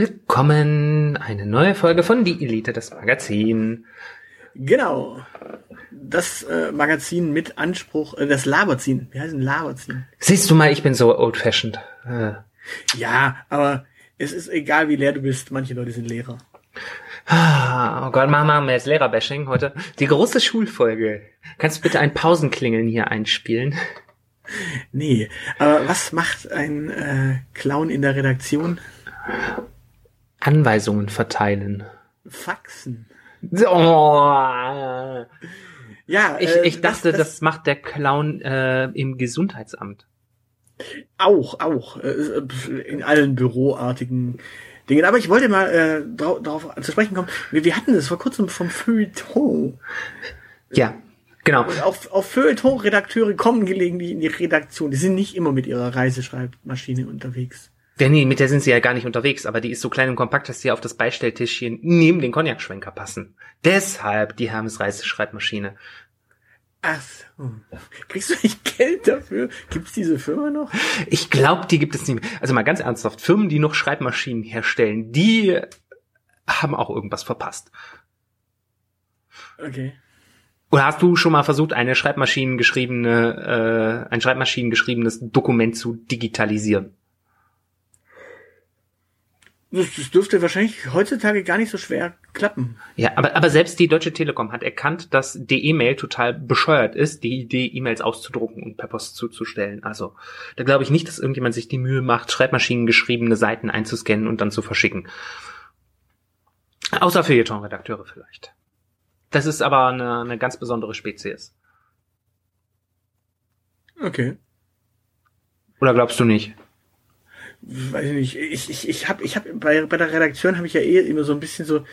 Willkommen, eine neue Folge von Die Elite, das Magazin. Genau. Das äh, Magazin mit Anspruch, äh, das Laberziehen. Wie heißt denn Laberziehen? Siehst du mal, ich bin so old-fashioned. Äh. Ja, aber es ist egal, wie leer du bist. Manche Leute sind Lehrer. Ah, Oh Gott, machen wir jetzt Lehrerbashing heute. Die große Schulfolge. Kannst du bitte ein Pausenklingeln hier einspielen? Nee, aber was macht ein äh, Clown in der Redaktion? Anweisungen verteilen. Faxen. Oh. Ja, Ich, äh, ich dachte, das, macht der Clown äh, im Gesundheitsamt. auch, auch äh, in allen büroartigen Dingen. Aber ich wollte mal äh, darauf zu sprechen kommen. Wir, wir hatten das vor kurzem vom Feuilleton. Ja, genau. Und auch, auch Feuilleton-Redakteure kommen gelegentlich in die Redaktion. Die sind nicht immer mit ihrer Reiseschreibmaschine unterwegs. Ja, nee, mit der sind sie ja gar nicht unterwegs, aber die ist so klein und kompakt, dass sie auf das Beistelltischchen neben den Cognac-Schwenker passen. Deshalb die Hermes Reiseschreibmaschine. Ach so. Kriegst du nicht Geld dafür? Gibt's diese Firma noch? Ich glaube, die gibt es nicht mehr. Also mal ganz ernsthaft, Firmen, die noch Schreibmaschinen herstellen, die haben auch irgendwas verpasst. Okay. Oder hast du schon mal versucht, eine Schreibmaschinengeschriebene, äh, ein Schreibmaschinengeschriebenes Dokument zu digitalisieren? Das, dürfte wahrscheinlich heutzutage gar nicht so schwer klappen. Ja, aber, aber selbst die Deutsche Telekom hat erkannt, dass die E-Mail total bescheuert ist, die Idee, E-Mails auszudrucken und per Post zuzustellen. Also, da glaube ich nicht, dass irgendjemand sich die Mühe macht, Schreibmaschinengeschriebene Seiten einzuscannen und dann zu verschicken. Außer Feuilleton-Redakteure vielleicht. Das ist aber eine, eine ganz besondere Spezies. Okay. Oder glaubst du nicht? Weiß ich nicht. Ich, ich, ich habe ich hab, bei, bei der Redaktion habe ich ja eh immer so ein bisschen so,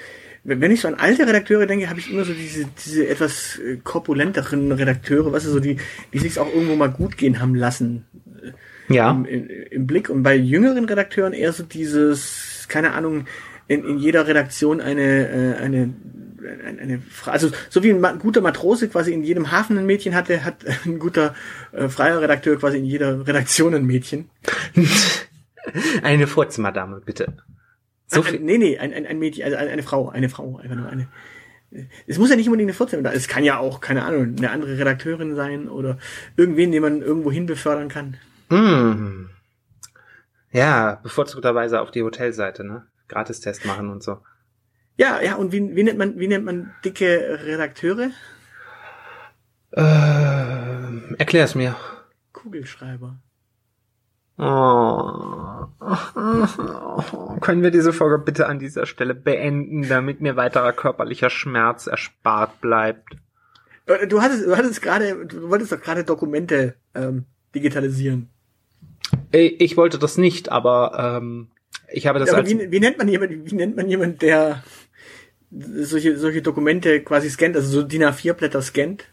wenn ich so an alte Redakteure denke, habe ich immer so diese, diese etwas äh, korpulenteren Redakteure, was weißt du, so die, die sich auch irgendwo mal gut gehen haben lassen. Ja. Im, im, im Blick. Und bei jüngeren Redakteuren eher so dieses, keine Ahnung, in, in jeder Redaktion eine, äh, eine eine, eine also so wie ein guter Matrose quasi in jedem Hafen ein Mädchen hatte, hat ein guter äh, freier Redakteur quasi in jeder Redaktion ein Mädchen. eine Vorzimmerdame, bitte. So viel. Nee, nee, ein, ein, ein Mädchen, also eine, Frau, eine Frau, einfach nur eine. Es muss ja nicht unbedingt eine Vorzimmerdame, es kann ja auch, keine Ahnung, eine andere Redakteurin sein oder irgendwen, den man irgendwo hin befördern kann. Mm. Ja, bevorzugterweise auf die Hotelseite, ne? Gratistest machen und so. Ja, ja, und wie, wie nennt man, wie nennt man dicke Redakteure? Äh, erklär es mir. Kugelschreiber. Oh. Können wir diese Folge bitte an dieser Stelle beenden, damit mir weiterer körperlicher Schmerz erspart bleibt? Du hattest, du hattest gerade, du wolltest doch gerade Dokumente ähm, digitalisieren. Ich wollte das nicht, aber ähm, ich habe das ja, als wie, wie nennt man jemand, wie nennt man jemand, der solche, solche Dokumente quasi scannt, also so DIN A4 Blätter scannt?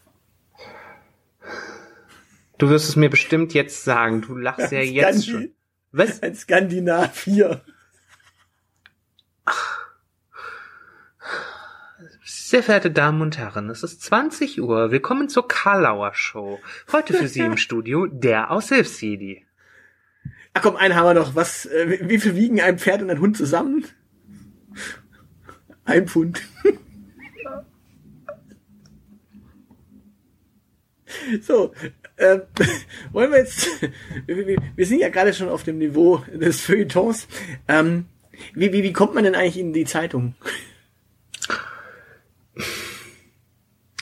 Du wirst es mir bestimmt jetzt sagen. Du lachst ja jetzt schon. Was? Ein Skandinavier. Sehr verehrte Damen und Herren, es ist 20 Uhr. Willkommen zur Karlauer Show. Heute für Sie im Studio der Aushilfsjedi. Ach komm, einen haben wir noch. Was, äh, wie viel wiegen ein Pferd und ein Hund zusammen? Ein Pfund. so, äh, wollen wir jetzt, wir, sind ja gerade schon auf dem Niveau des Feuilletons. Ähm, wie, wie, wie kommt man denn eigentlich in die Zeitung?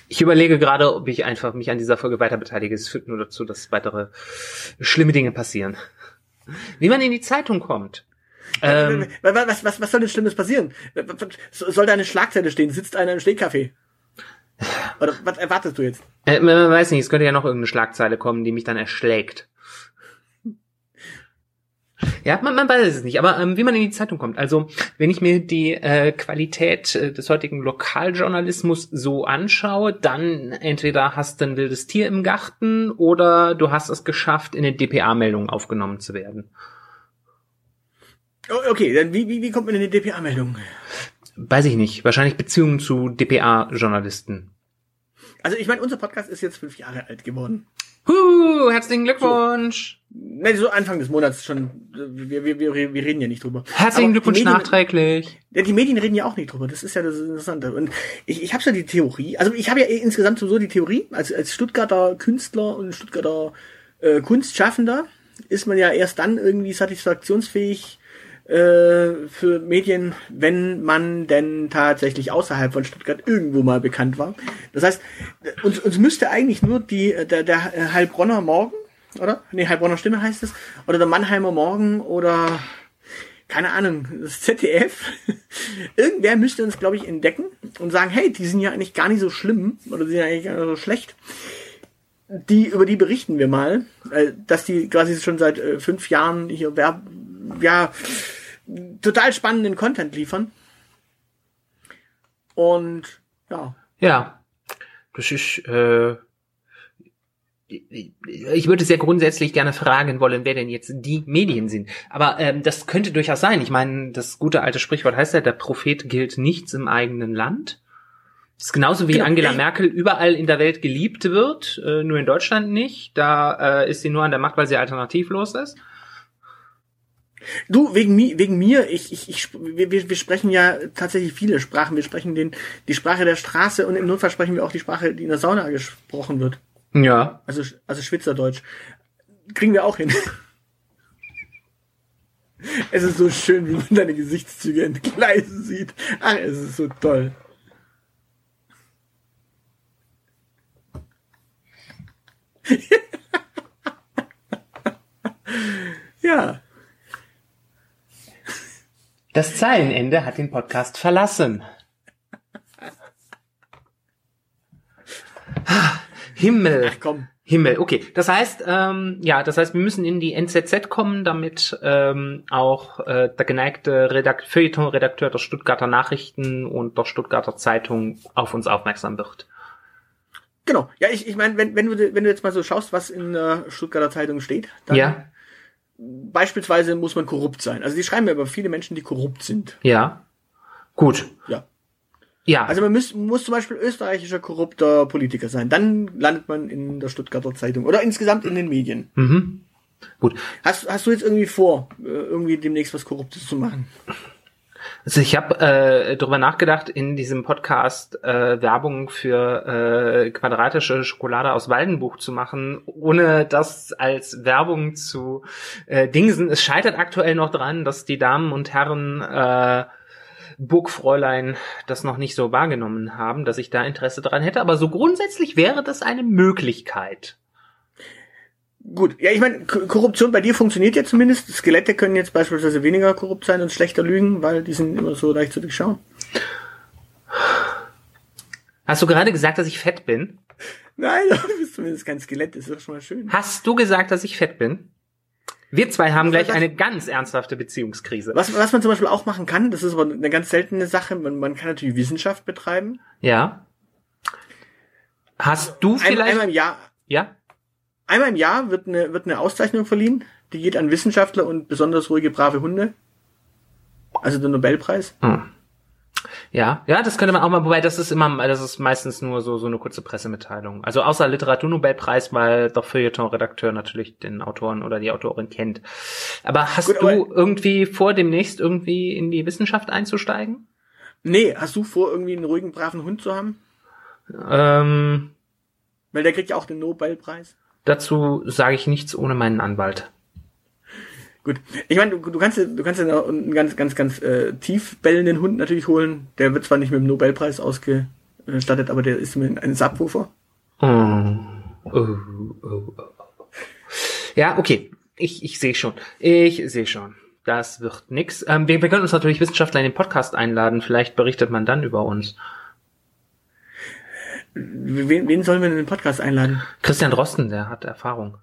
Ich überlege gerade, ob ich einfach mich an dieser Folge weiter beteilige. Es führt nur dazu, dass weitere schlimme Dinge passieren. Wie man in die Zeitung kommt. Ähm, was, was, was soll denn Schlimmes passieren? Soll da eine Schlagzeile stehen? Sitzt einer im Stehkaffee? Oder was erwartest du jetzt? Äh, man weiß nicht, es könnte ja noch irgendeine Schlagzeile kommen, die mich dann erschlägt. Ja, man, man weiß es nicht, aber ähm, wie man in die Zeitung kommt. Also, wenn ich mir die äh, Qualität äh, des heutigen Lokaljournalismus so anschaue, dann entweder hast du ein wildes Tier im Garten oder du hast es geschafft, in eine DPA-Meldung aufgenommen zu werden. Okay, dann wie, wie, wie kommt man in eine DPA-Meldung? Weiß ich nicht. Wahrscheinlich Beziehungen zu DPA-Journalisten. Also ich meine, unser Podcast ist jetzt fünf Jahre alt geworden. Huh, herzlichen Glückwunsch. So, ne, so Anfang des Monats schon. Wir, wir, wir, wir reden ja nicht drüber. Herzlichen Aber Glückwunsch Medien, nachträglich. Ja, die Medien reden ja auch nicht drüber. Das ist ja das Interessante. Und ich, ich habe ja die Theorie. Also ich habe ja insgesamt sowieso die Theorie, als, als Stuttgarter Künstler und Stuttgarter äh, Kunstschaffender ist man ja erst dann irgendwie satisfaktionsfähig, äh, für Medien, wenn man denn tatsächlich außerhalb von Stuttgart irgendwo mal bekannt war. Das heißt, uns, uns müsste eigentlich nur die, der, der Heilbronner Morgen, oder? Nee, Heilbronner Stimme heißt es, oder der Mannheimer Morgen oder keine Ahnung, das ZDF. Irgendwer müsste uns, glaube ich, entdecken und sagen, hey, die sind ja eigentlich gar nicht so schlimm oder die sind ja eigentlich gar nicht so schlecht. Die, über die berichten wir mal, äh, dass die quasi schon seit äh, fünf Jahren hier Werb ja, total spannenden Content liefern. Und ja. Ja, das ist, äh, ich würde sehr grundsätzlich gerne fragen wollen, wer denn jetzt die Medien sind. Aber ähm, das könnte durchaus sein. Ich meine, das gute alte Sprichwort heißt ja, der Prophet gilt nichts im eigenen Land. Das ist genauso wie genau. Angela Merkel überall in der Welt geliebt wird, äh, nur in Deutschland nicht. Da äh, ist sie nur an der Macht, weil sie alternativlos ist. Du, wegen, mi wegen mir, ich, ich, ich, wir, wir sprechen ja tatsächlich viele Sprachen. Wir sprechen den, die Sprache der Straße und im Notfall sprechen wir auch die Sprache, die in der Sauna gesprochen wird. Ja. Also, also Schwitzerdeutsch. Kriegen wir auch hin. Es ist so schön, wie man deine Gesichtszüge entgleisen sieht. Ach, es ist so toll. ja. Das Zeilenende hat den Podcast verlassen. Himmel. Ach komm. Himmel, okay. Das heißt, ähm, ja, das heißt, wir müssen in die NZZ kommen, damit ähm, auch äh, der geneigte Redakt Feuilleton-Redakteur der Stuttgarter Nachrichten und der Stuttgarter Zeitung auf uns aufmerksam wird. Genau. Ja, ich, ich meine, wenn, wenn, du, wenn du jetzt mal so schaust, was in der Stuttgarter Zeitung steht, dann ja beispielsweise muss man korrupt sein. Also die schreiben ja über viele Menschen, die korrupt sind. Ja. Gut. Ja. Ja. Also man muss, muss zum Beispiel österreichischer korrupter Politiker sein. Dann landet man in der Stuttgarter Zeitung oder insgesamt in den Medien. Mhm. Gut. Hast, hast du jetzt irgendwie vor, äh, irgendwie demnächst was Korruptes zu machen? Also ich habe äh, darüber nachgedacht, in diesem Podcast äh, Werbung für äh, quadratische Schokolade aus Waldenbuch zu machen, ohne das als Werbung zu äh, dingsen. Es scheitert aktuell noch dran, dass die Damen und Herren äh, Burgfräulein das noch nicht so wahrgenommen haben, dass ich da Interesse dran hätte. Aber so grundsätzlich wäre das eine Möglichkeit. Gut, ja, ich meine, Korruption bei dir funktioniert ja zumindest. Skelette können jetzt beispielsweise weniger korrupt sein und schlechter lügen, weil die sind immer so leicht zu durchschauen. Hast du gerade gesagt, dass ich fett bin? Nein, du bist zumindest kein Skelett, das ist doch schon mal schön. Hast du gesagt, dass ich fett bin? Wir zwei haben gleich eine ganz ernsthafte Beziehungskrise. Was, was man zum Beispiel auch machen kann, das ist aber eine ganz seltene Sache, man, man kann natürlich Wissenschaft betreiben. Ja. Hast du vielleicht... Einmal im Jahr... Ja? Einmal im Jahr wird eine, wird eine Auszeichnung verliehen. Die geht an Wissenschaftler und besonders ruhige, brave Hunde. Also der Nobelpreis. Hm. Ja, ja, das könnte man auch mal, wobei das ist immer, das ist meistens nur so, so eine kurze Pressemitteilung. Also außer Literaturnobelpreis, weil der Feuilleton-Redakteur natürlich den Autoren oder die Autorin kennt. Aber hast Gut, du aber irgendwie vor, demnächst irgendwie in die Wissenschaft einzusteigen? Nee, hast du vor, irgendwie einen ruhigen, braven Hund zu haben? Ähm, weil der kriegt ja auch den Nobelpreis. Dazu sage ich nichts ohne meinen Anwalt. Gut. Ich meine, du, du kannst du kannst ja einen ganz ganz ganz äh, tief bellenden Hund natürlich holen. Der wird zwar nicht mit dem Nobelpreis ausge äh, stattet aber der ist mit einem Subwoofer. Oh. Oh, oh, oh. Ja, okay. Ich, ich sehe schon. Ich sehe schon. Das wird nix. Ähm, wir, wir können uns natürlich Wissenschaftler in den Podcast einladen. Vielleicht berichtet man dann über uns. Wen, wen sollen wir in den Podcast einladen? Christian Drosten, der hat Erfahrung.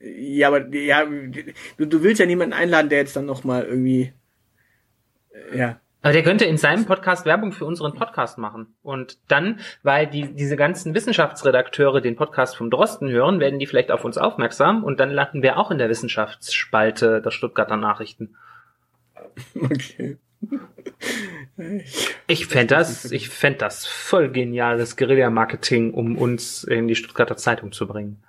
Ja, aber ja, du, du willst ja niemanden einladen, der jetzt dann noch mal irgendwie ja. Aber der könnte in seinem Podcast Werbung für unseren Podcast machen. Und dann, weil die, diese ganzen Wissenschaftsredakteure den Podcast vom Drosten hören, werden die vielleicht auf uns aufmerksam und dann landen wir auch in der Wissenschaftsspalte der Stuttgarter Nachrichten. Okay. Ich, fände das, ich fänd das voll geniales Guerilla-Marketing, um uns in die Stuttgarter Zeitung zu bringen.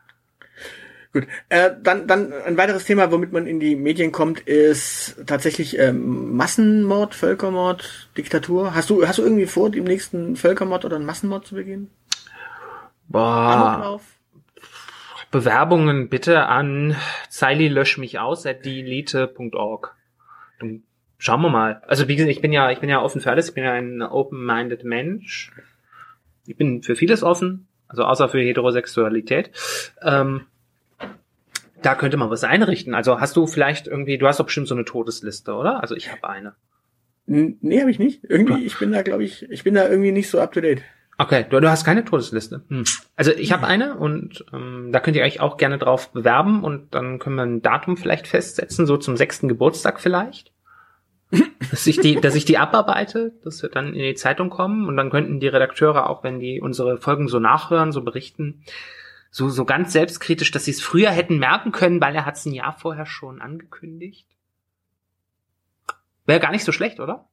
Gut, äh, dann, dann ein weiteres Thema, womit man in die Medien kommt, ist tatsächlich ähm, Massenmord, Völkermord, Diktatur. Hast du, hast du irgendwie vor, dem nächsten Völkermord oder einen Massenmord zu begehen? Boah. Bewerbungen bitte an Zeili Schauen wir mal. Also wie gesagt, ich bin ja, ich bin ja offen für alles. Ich bin ja ein open-minded Mensch. Ich bin für vieles offen, also außer für Heterosexualität. Ähm, da könnte man was einrichten. Also hast du vielleicht irgendwie, du hast doch bestimmt so eine Todesliste, oder? Also ich habe eine. Nee, habe ich nicht. Irgendwie, ich bin da, glaube ich, ich bin da irgendwie nicht so up to date. Okay, du, du hast keine Todesliste. Hm. Also ich habe eine und ähm, da könnt ihr euch auch gerne drauf bewerben und dann können wir ein Datum vielleicht festsetzen, so zum sechsten Geburtstag vielleicht. Dass ich die, dass ich die abarbeite, dass wir dann in die Zeitung kommen und dann könnten die Redakteure auch, wenn die unsere Folgen so nachhören, so berichten, so, so ganz selbstkritisch, dass sie es früher hätten merken können, weil er hat es ein Jahr vorher schon angekündigt. Wäre gar nicht so schlecht, oder?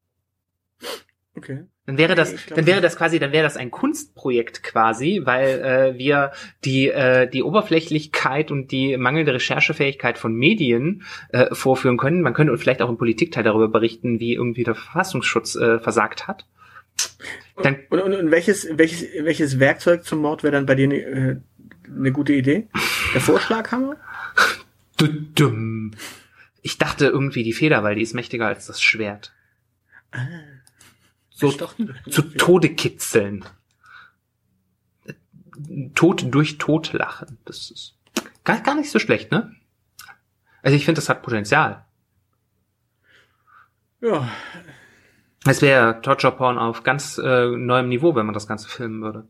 Okay. Dann wäre das, dann wäre das quasi, dann wäre das ein Kunstprojekt quasi, weil äh, wir die äh, die Oberflächlichkeit und die mangelnde Recherchefähigkeit von Medien äh, vorführen können. Man könnte vielleicht auch im Politikteil darüber berichten, wie irgendwie der Verfassungsschutz äh, versagt hat. Dann, und, und, und welches welches welches Werkzeug zum Mord wäre dann bei dir äh, eine gute Idee? Der Vorschlaghammer? Ich dachte irgendwie die Feder, weil die ist mächtiger als das Schwert. Ah, so zu Tode kitzeln. Tod durch Tod lachen. Das ist gar, gar nicht so schlecht, ne? Also ich finde, das hat Potenzial. Ja. Es wäre Torture Porn auf ganz äh, neuem Niveau, wenn man das Ganze filmen würde.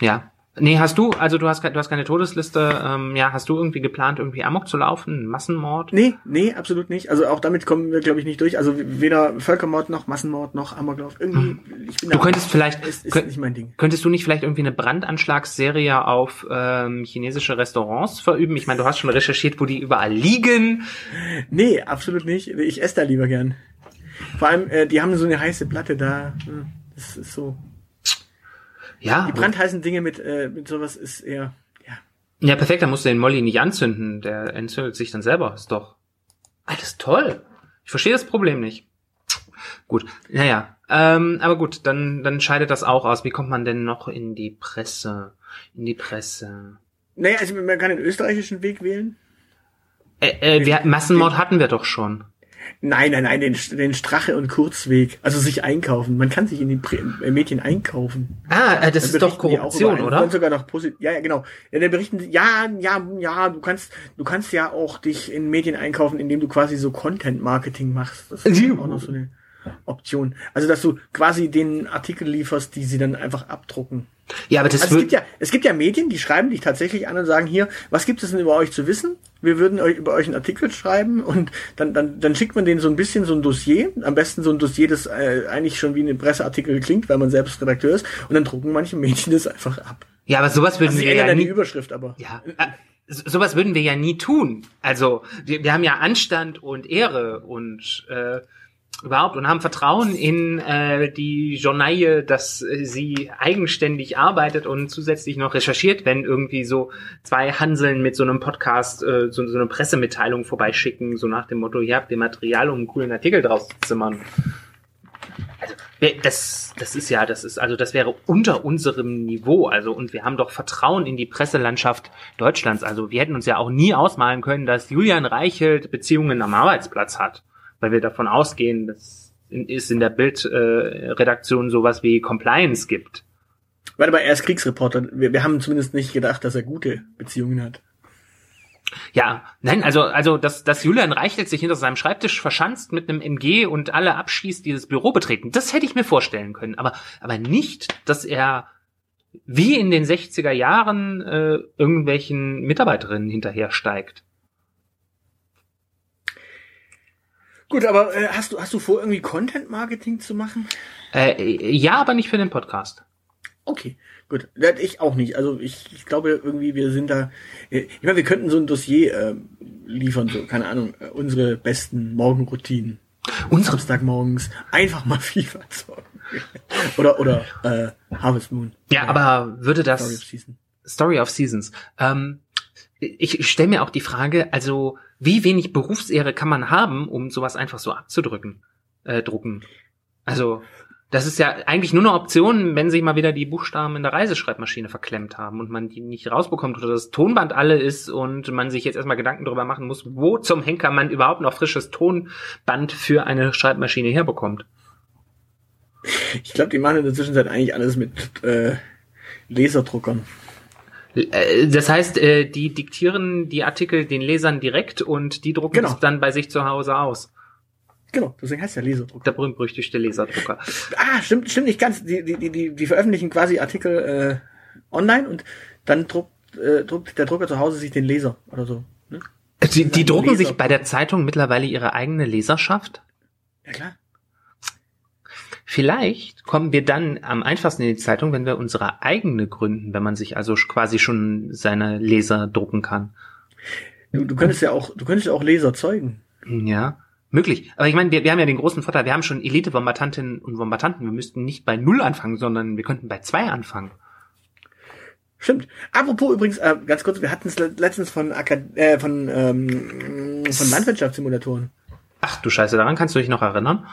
Ja. Nee, hast du, also du hast, du hast keine Todesliste, ähm, ja, hast du irgendwie geplant, irgendwie Amok zu laufen, Massenmord? Nee, nee, absolut nicht. Also auch damit kommen wir, glaube ich, nicht durch. Also weder Völkermord noch Massenmord noch Amoklauf. Irgendwie, hm. ich bin Du könntest vielleicht, ist, ist könnt, nicht mein Ding. Könntest du nicht vielleicht irgendwie eine Brandanschlagsserie auf ähm, chinesische Restaurants verüben? Ich meine, du hast schon recherchiert, wo die überall liegen. Nee, absolut nicht. Ich esse da lieber gern. Vor allem, äh, die haben so eine heiße Platte da. Hm, das ist so. Ja. Die brandheißen Dinge mit, äh, mit sowas ist eher, ja. Ja, perfekt, dann musst du den Molly nicht anzünden. Der entzündet sich dann selber. Ist doch alles toll. Ich verstehe das Problem nicht. Gut, naja. Ähm, aber gut, dann, dann scheidet das auch aus. Wie kommt man denn noch in die Presse? In die Presse. Naja, also man kann den österreichischen Weg wählen. Äh, äh, wir, Massenmord hatten wir doch schon. Nein, nein, nein, den, den Strache und Kurzweg. Also sich einkaufen. Man kann sich in Prä äh, Medien einkaufen. Ah, äh, das ist doch Korruption, oder? sogar noch positiv. Ja, ja, genau. Ja, dann berichten ja, ja, ja, du kannst, du kannst ja auch dich in Medien einkaufen, indem du quasi so Content Marketing machst. Das ist auch noch so eine Option. Also, dass du quasi den Artikel lieferst, die sie dann einfach abdrucken. Ja, aber das also es gibt ja, es gibt ja Medien, die schreiben dich tatsächlich an und sagen hier, was gibt es denn über euch zu wissen? Wir würden euch über euch einen Artikel schreiben und dann, dann, dann schickt man denen so ein bisschen so ein Dossier, am besten so ein Dossier, das äh, eigentlich schon wie ein Presseartikel klingt, weil man selbst Redakteur ist, und dann drucken manche Medien das einfach ab. Ja, aber sowas würden also wir ja nie, die Überschrift aber. Ja, äh, sowas würden wir ja nie tun. Also wir, wir haben ja Anstand und Ehre und äh, überhaupt und haben Vertrauen in äh, die Journaille, dass äh, sie eigenständig arbeitet und zusätzlich noch recherchiert, wenn irgendwie so zwei Hanseln mit so einem Podcast äh, so, so eine Pressemitteilung vorbeischicken, so nach dem Motto, ihr habt ihr Material, um einen coolen Artikel draus zu zimmern. Also, das, das ist ja, das ist, also das wäre unter unserem Niveau, also und wir haben doch Vertrauen in die Presselandschaft Deutschlands. Also wir hätten uns ja auch nie ausmalen können, dass Julian Reichelt Beziehungen am Arbeitsplatz hat weil wir davon ausgehen, dass es in der Bildredaktion äh, sowas wie Compliance gibt. Warte mal, er ist Kriegsreporter. Wir, wir haben zumindest nicht gedacht, dass er gute Beziehungen hat. Ja, nein, also, also, dass, dass Julian Reichelt sich hinter seinem Schreibtisch verschanzt mit einem MG und alle abschießt, dieses Büro betreten, das hätte ich mir vorstellen können. Aber, aber nicht, dass er wie in den 60er Jahren äh, irgendwelchen Mitarbeiterinnen hinterhersteigt. Gut, aber äh, hast du hast du vor, irgendwie Content Marketing zu machen? Äh, ja, aber nicht für den Podcast. Okay, gut. Ich auch nicht. Also ich, ich glaube irgendwie, wir sind da. Äh, ich meine, wir könnten so ein Dossier äh, liefern, so, keine Ahnung, äh, unsere besten Morgenroutinen. Unsere Samstagmorgens einfach mal FIFA zocken. oder oder äh, Harvest Moon. Ja, aber würde das Story of, Season. Story of Seasons. Ähm, ich stelle mir auch die Frage, also wie wenig Berufsehre kann man haben, um sowas einfach so abzudrücken, äh, drucken? Also das ist ja eigentlich nur eine Option, wenn sich mal wieder die Buchstaben in der Reiseschreibmaschine verklemmt haben und man die nicht rausbekommt oder das Tonband alle ist und man sich jetzt erstmal Gedanken darüber machen muss, wo zum Henker man überhaupt noch frisches Tonband für eine Schreibmaschine herbekommt. Ich glaube, die machen in der Zwischenzeit eigentlich alles mit äh, Laserdruckern. Äh, das heißt, äh, die diktieren die Artikel den Lesern direkt und die drucken genau. es dann bei sich zu Hause aus. Genau, deswegen heißt ja Laserdrucker. Der berühmt-berüchtigte Laserdrucker. Ah, stimmt, stimmt nicht ganz. Die, die, die, die veröffentlichen quasi Artikel äh, online und dann druckt, äh, druckt der Drucker zu Hause sich den Leser oder so. Ne? Die, die drucken Leser. sich bei der Zeitung mittlerweile ihre eigene Leserschaft? Ja, klar. Vielleicht kommen wir dann am einfachsten in die Zeitung, wenn wir unsere eigene gründen, wenn man sich also quasi schon seine Leser drucken kann. Du, du könntest ja auch, du könntest auch Leser zeugen. Ja. Möglich. Aber ich meine, wir, wir haben ja den großen Vorteil, wir haben schon Elite-Bombardantinnen und Bombardanten. Wir müssten nicht bei Null anfangen, sondern wir könnten bei zwei anfangen. Stimmt. Apropos übrigens, äh, ganz kurz, wir hatten es letztens von, Akad äh, von, ähm, von Landwirtschaftssimulatoren. Ach du Scheiße, daran kannst du dich noch erinnern?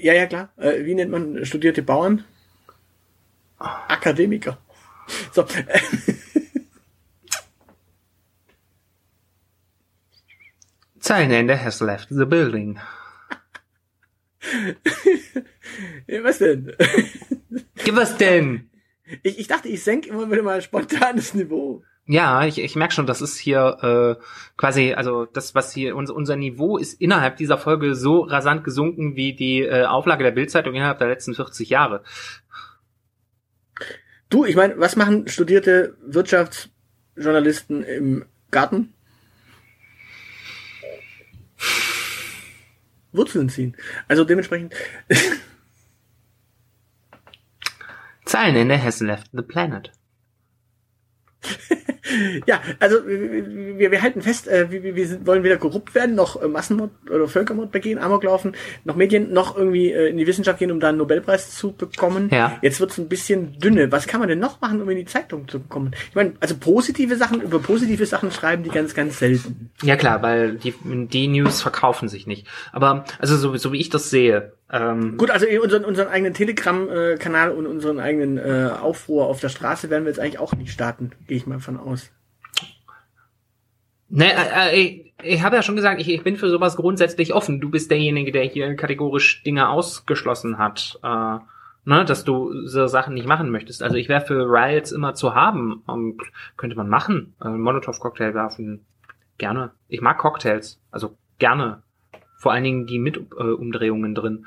Ja, ja, klar. Äh, wie nennt man studierte Bauern? Akademiker. So. Zeilenende has left the building. was denn? Was denn? Ich, ich dachte, ich senke immer wieder mal spontanes Niveau. Ja, ich, ich merke schon, das ist hier äh, quasi, also das, was hier unser, unser Niveau ist innerhalb dieser Folge so rasant gesunken wie die äh, Auflage der Bildzeitung innerhalb der letzten 40 Jahre. Du, ich meine, was machen studierte Wirtschaftsjournalisten im Garten? Wurzeln ziehen. Also dementsprechend. Zeilenende has left the planet. ja, also wir, wir halten fest, äh, wir, wir sind, wollen weder korrupt werden, noch äh, Massenmord oder Völkermord begehen, Amok laufen, noch Medien, noch irgendwie äh, in die Wissenschaft gehen, um da einen Nobelpreis zu bekommen. Ja. Jetzt wird's ein bisschen dünne. Was kann man denn noch machen, um in die Zeitung zu kommen? Ich meine, also positive Sachen, über positive Sachen schreiben die ganz, ganz selten. Ja klar, weil die, die News verkaufen sich nicht. Aber also so, so wie ich das sehe, ähm, Gut, also unseren, unseren eigenen Telegram-Kanal und unseren eigenen äh, Aufruhr auf der Straße werden wir jetzt eigentlich auch nicht starten, gehe ich mal von aus. Ne, äh, äh, ich, ich habe ja schon gesagt, ich, ich bin für sowas grundsätzlich offen. Du bist derjenige, der hier kategorisch Dinge ausgeschlossen hat, äh, ne, dass du so Sachen nicht machen möchtest. Also ich wäre für Riots immer zu haben. Um, könnte man machen. Äh, Molotov-Cocktail werfen. Gerne. Ich mag Cocktails. Also gerne vor allen Dingen die mit äh, drin.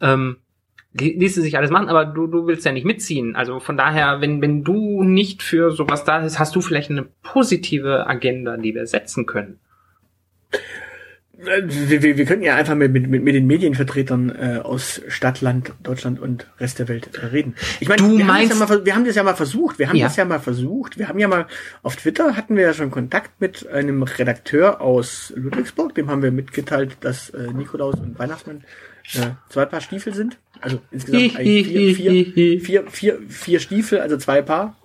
Ähm, ließe sich alles machen, aber du, du willst ja nicht mitziehen. Also von daher, wenn, wenn du nicht für sowas da bist, hast du vielleicht eine positive Agenda, die wir setzen können. Wir, wir, wir könnten ja einfach mit, mit, mit den Medienvertretern äh, aus Stadt, Land, Deutschland und Rest der Welt äh, reden. Ich meine, wir, haben das ja mal, wir haben das ja mal versucht. Wir haben ja. das ja mal versucht. Wir haben ja mal auf Twitter hatten wir ja schon Kontakt mit einem Redakteur aus Ludwigsburg. Dem haben wir mitgeteilt, dass äh, Nikolaus und Weihnachtsmann äh, zwei Paar Stiefel sind. Also insgesamt vier, vier, vier, vier, vier Stiefel, also zwei Paar.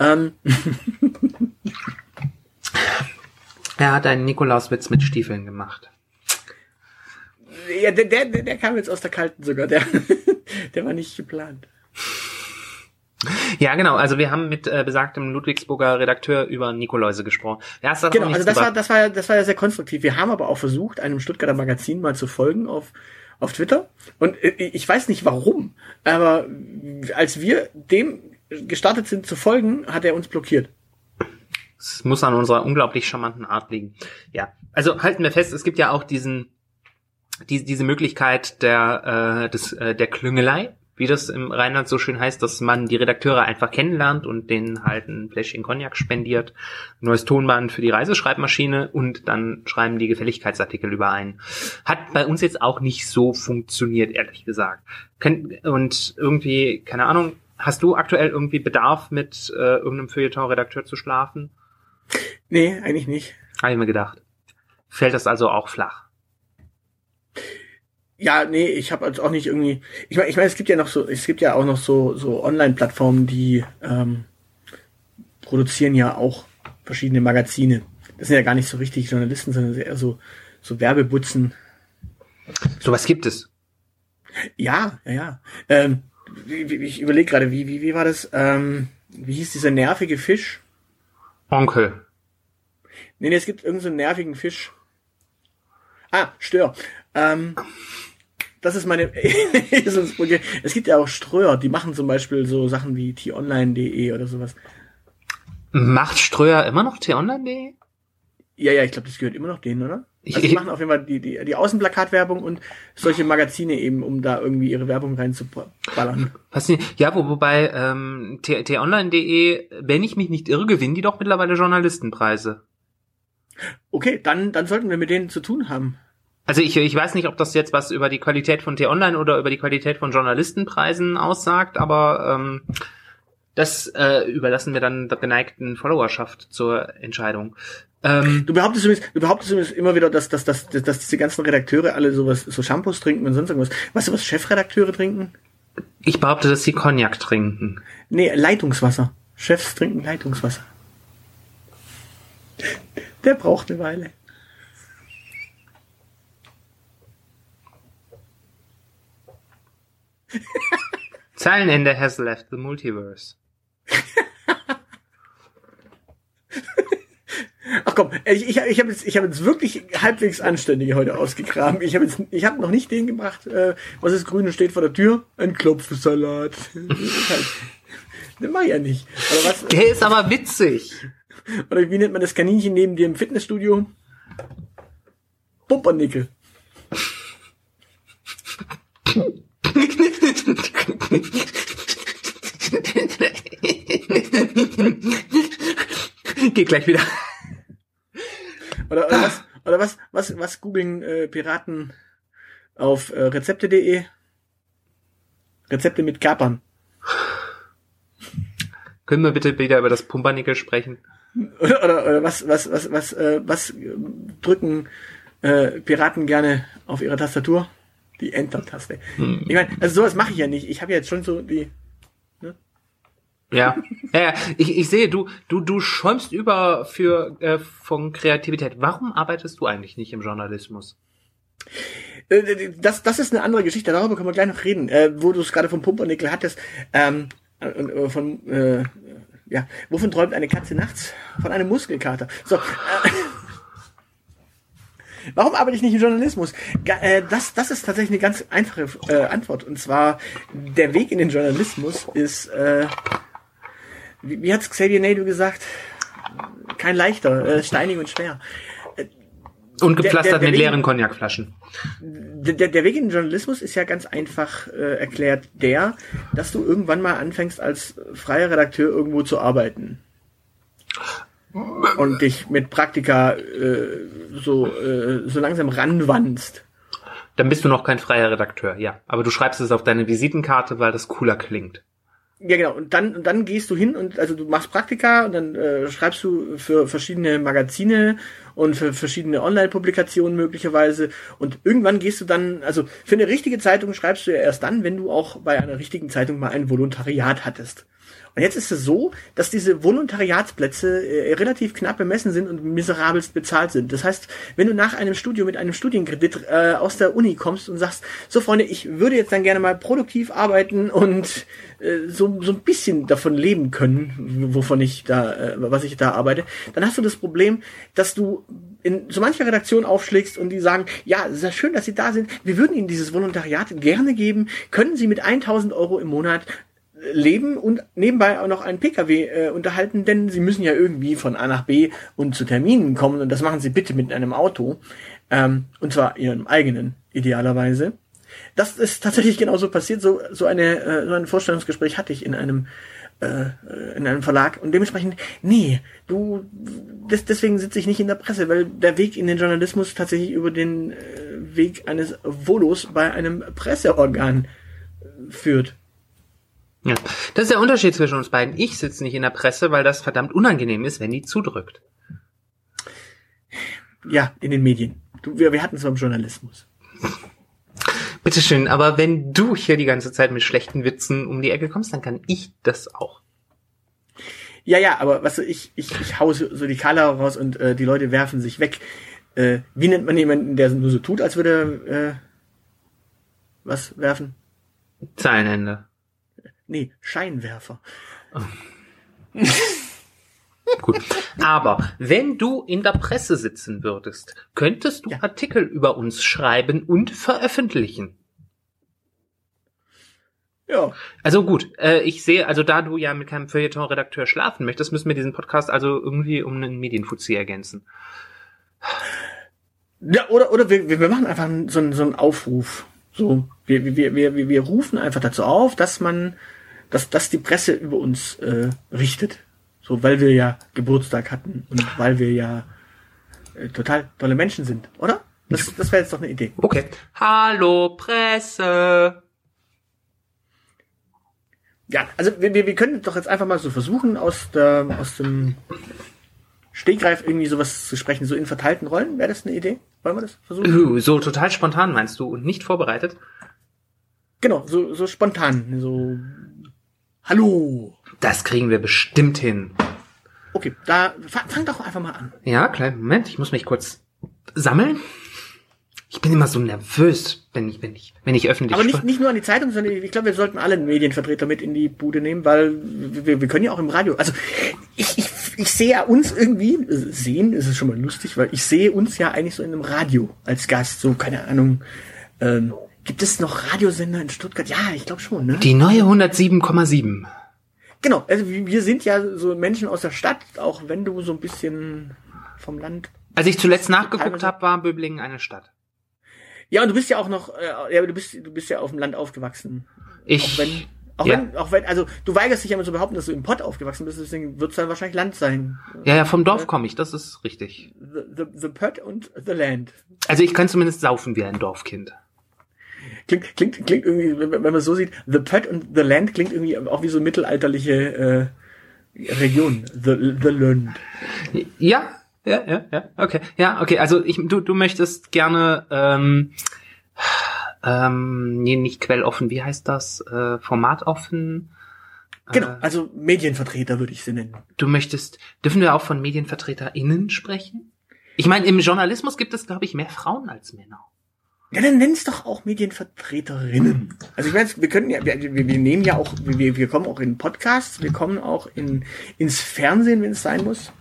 Ähm. Er hat einen Nikolauswitz mit Stiefeln gemacht. Ja, der, der, der kam jetzt aus der Kalten sogar. Der, der war nicht geplant. Ja, genau. Also wir haben mit äh, besagtem Ludwigsburger Redakteur über Nikoläuse gesprochen. Ja, genau, also das war, das war, das war ja sehr konstruktiv. Wir haben aber auch versucht, einem Stuttgarter Magazin mal zu folgen auf auf Twitter. Und äh, ich weiß nicht warum, aber als wir dem gestartet sind zu folgen, hat er uns blockiert. Es muss an unserer unglaublich charmanten Art liegen. Ja, also halten wir fest, es gibt ja auch diesen die, diese Möglichkeit der äh, des äh, der Klüngelei, wie das im Rheinland so schön heißt, dass man die Redakteure einfach kennenlernt und denen halt ein Fläschchen Cognac spendiert, neues Tonband für die Reiseschreibmaschine und dann schreiben die Gefälligkeitsartikel überein. Hat bei uns jetzt auch nicht so funktioniert, ehrlich gesagt. Und irgendwie, keine Ahnung, hast du aktuell irgendwie Bedarf, mit äh, irgendeinem Feuilleton-Redakteur zu schlafen? Nee, eigentlich nicht. Habe ich mir gedacht. Fällt das also auch flach? Ja, nee, ich habe also auch nicht irgendwie. Ich meine, ich meine, es gibt ja noch so, es gibt ja auch noch so so Online-Plattformen, die ähm, produzieren ja auch verschiedene Magazine. Das sind ja gar nicht so richtig Journalisten, sondern eher so so Werbebutzen. Sowas gibt es. Ja, ja, ja. Ähm, ich überlege gerade, wie, wie, wie war das? Ähm, wie hieß dieser nervige Fisch? Onkel. Nee, nee, es gibt irgendeinen so nervigen Fisch. Ah, Stör. Ähm, das ist meine Es gibt ja auch Ströer, die machen zum Beispiel so Sachen wie t-online.de oder sowas. Macht Ströer immer noch t-online.de? Ja, ja, ich glaube, das gehört immer noch denen, oder? Also die machen auf jeden Fall die, die, die Außenplakatwerbung und solche Magazine eben, um da irgendwie ihre Werbung reinzuballern. Ja, wo, wobei ähm, t-online.de, wenn ich mich nicht irre, gewinnen die doch mittlerweile Journalistenpreise. Okay, dann, dann sollten wir mit denen zu tun haben. Also ich, ich weiß nicht, ob das jetzt was über die Qualität von T-Online oder über die Qualität von Journalistenpreisen aussagt, aber ähm, das äh, überlassen wir dann der geneigten Followerschaft zur Entscheidung. Ähm, du behauptest übrigens, du behauptest übrigens immer wieder, dass, dass, dass, dass diese ganzen Redakteure alle sowas, so Shampoos trinken und sonst irgendwas. Weißt du, was Chefredakteure trinken? Ich behaupte, dass sie Cognac trinken. Nee, Leitungswasser. Chefs trinken Leitungswasser. Der braucht eine Weile. Zeilenende has left the multiverse. Ach komm, ich, ich, ich habe jetzt, ich hab jetzt wirklich halbwegs anständige heute ausgegraben. Ich habe jetzt, ich habe noch nicht den gemacht, äh, was ist grün und steht vor der Tür? Ein Klopfsalat. den mach ich ja nicht. Oder was? Der ist aber witzig. Oder wie nennt man das Kaninchen neben dir im Fitnessstudio? Pumpernickel. Geht gleich wieder. Oder, oder was, oder was, was, was googeln äh, Piraten auf äh, Rezepte.de? Rezepte mit Kapern. Können wir bitte wieder über das Pumpernickel sprechen? Oder, oder, oder was, was, was, was, äh, was drücken äh, Piraten gerne auf ihrer Tastatur? Die Enter-Taste. Hm. Ich meine, also sowas mache ich ja nicht. Ich habe jetzt schon so die ja, ja, ich, ich sehe, du, du, du schäumst über für äh, von Kreativität. Warum arbeitest du eigentlich nicht im Journalismus? Äh, das, das ist eine andere Geschichte, darüber können wir gleich noch reden. Äh, wo du es gerade vom Pumpernickel hattest, ähm, äh, von, äh, ja, wovon träumt eine Katze nachts? Von einem Muskelkater. So, äh, Warum arbeite ich nicht im Journalismus? Äh, das, das ist tatsächlich eine ganz einfache äh, Antwort. Und zwar, der Weg in den Journalismus ist äh, wie, wie hat's Xavier Naidoo gesagt? Kein leichter, äh, steinig und schwer. Und gepflastert der, der, der mit leeren Cognacflaschen. Der, der Weg in den Journalismus ist ja ganz einfach äh, erklärt der, dass du irgendwann mal anfängst, als freier Redakteur irgendwo zu arbeiten. Und dich mit Praktika äh, so, äh, so langsam ranwandst. Dann bist du noch kein freier Redakteur, ja. Aber du schreibst es auf deine Visitenkarte, weil das cooler klingt. Ja, genau. Und dann, und dann gehst du hin und also du machst Praktika und dann äh, schreibst du für verschiedene Magazine und für verschiedene Online-Publikationen möglicherweise. Und irgendwann gehst du dann, also für eine richtige Zeitung schreibst du ja erst dann, wenn du auch bei einer richtigen Zeitung mal ein Volontariat hattest. Und jetzt ist es so, dass diese Volontariatsplätze äh, relativ knapp bemessen sind und miserabelst bezahlt sind. Das heißt, wenn du nach einem Studium mit einem Studienkredit äh, aus der Uni kommst und sagst, so Freunde, ich würde jetzt dann gerne mal produktiv arbeiten und äh, so, so ein bisschen davon leben können, wovon ich da, äh, was ich da arbeite, dann hast du das Problem, dass du in so mancher Redaktion aufschlägst und die sagen, ja, sehr schön, dass Sie da sind. Wir würden Ihnen dieses Volontariat gerne geben. Können Sie mit 1000 Euro im Monat leben und nebenbei auch noch einen Pkw äh, unterhalten, denn sie müssen ja irgendwie von A nach B und zu Terminen kommen und das machen sie bitte mit einem Auto ähm, und zwar ihrem eigenen idealerweise. Das ist tatsächlich genauso passiert. So so eine äh, so ein Vorstellungsgespräch hatte ich in einem äh, in einem Verlag und dementsprechend nee du des, deswegen sitze ich nicht in der Presse, weil der Weg in den Journalismus tatsächlich über den äh, Weg eines Volos bei einem Presseorgan äh, führt. Ja, das ist der Unterschied zwischen uns beiden. Ich sitze nicht in der Presse, weil das verdammt unangenehm ist, wenn die zudrückt. Ja, in den Medien. Du, wir, wir hatten es beim Journalismus. Bitteschön, aber wenn du hier die ganze Zeit mit schlechten Witzen um die Ecke kommst, dann kann ich das auch. Ja, ja, aber was weißt du, ich, ich, ich hau so, so die Kala raus und äh, die Leute werfen sich weg. Äh, wie nennt man jemanden, der nur so tut, als würde er äh, was werfen? Zeilenende. Nee, Scheinwerfer. Gut. Aber wenn du in der Presse sitzen würdest, könntest du ja. Artikel über uns schreiben und veröffentlichen. Ja. Also gut, äh, ich sehe, also da du ja mit keinem Feuilleton-Redakteur schlafen möchtest, müssen wir diesen Podcast also irgendwie um einen Medienfuzzi ergänzen. Ja, oder, oder wir, wir machen einfach so einen, so einen Aufruf. So, wir, wir, wir, wir, wir rufen einfach dazu auf, dass man, dass, dass die Presse über uns äh, richtet. So, weil wir ja Geburtstag hatten und weil wir ja äh, total tolle Menschen sind, oder? Das, das wäre jetzt doch eine Idee. Okay. Hallo Presse. Ja, also wir, wir, wir können doch jetzt einfach mal so versuchen, aus, der, aus dem Stegreif irgendwie sowas zu sprechen, so in verteilten Rollen. Wäre das eine Idee? Wollen wir das versuchen? Uh, so total spontan meinst du und nicht vorbereitet? Genau, so, so spontan, so Hallo. Das kriegen wir bestimmt hin. Okay, da fang, doch einfach mal an. Ja, kleinen Moment, ich muss mich kurz sammeln. Ich bin immer so nervös, wenn ich, wenn ich, wenn ich öffentlich. Aber nicht, nicht nur an die Zeitung, sondern ich glaube, wir sollten alle Medienvertreter mit in die Bude nehmen, weil wir, wir können ja auch im Radio. Also ich, ich, ich sehe ja uns irgendwie, sehen ist es schon mal lustig, weil ich sehe uns ja eigentlich so in einem Radio als Gast, so, keine Ahnung, ähm, Gibt es noch Radiosender in Stuttgart? Ja, ich glaube schon, ne? Die neue 107,7. Genau, also wir sind ja so Menschen aus der Stadt, auch wenn du so ein bisschen vom Land. Als ich zuletzt nachgeguckt habe, war Böblingen eine Stadt. Ja, und du bist ja auch noch, äh, ja, du bist, du bist ja auf dem Land aufgewachsen. Ich. Auch wenn, auch ja. wenn, auch wenn, also du weigerst dich ja immer zu behaupten, dass du im Pott aufgewachsen bist, deswegen wird es dann wahrscheinlich Land sein. Ja, ja, vom Dorf komme ich, das ist richtig. The, the, the Pott und the Land. Also ich kann zumindest saufen wie ein Dorfkind. Klingt, klingt, klingt irgendwie, wenn, man so sieht, The Pet und The Land klingt irgendwie auch wie so mittelalterliche äh, Region. The, the Land. Ja, ja, ja, ja, okay. Ja, okay, also ich, du, du möchtest gerne ähm, ähm, nee, nicht quelloffen, wie heißt das? Äh, formatoffen? Genau, äh, also Medienvertreter würde ich sie nennen. Du möchtest, dürfen wir auch von MedienvertreterInnen sprechen? Ich meine, im Journalismus gibt es, glaube ich, mehr Frauen als Männer. Ja, dann nenn's doch auch Medienvertreterinnen. Also ich weiß, wir können ja, wir, wir nehmen ja auch, wir, wir kommen auch in Podcasts, wir kommen auch in, ins Fernsehen, wenn es sein muss.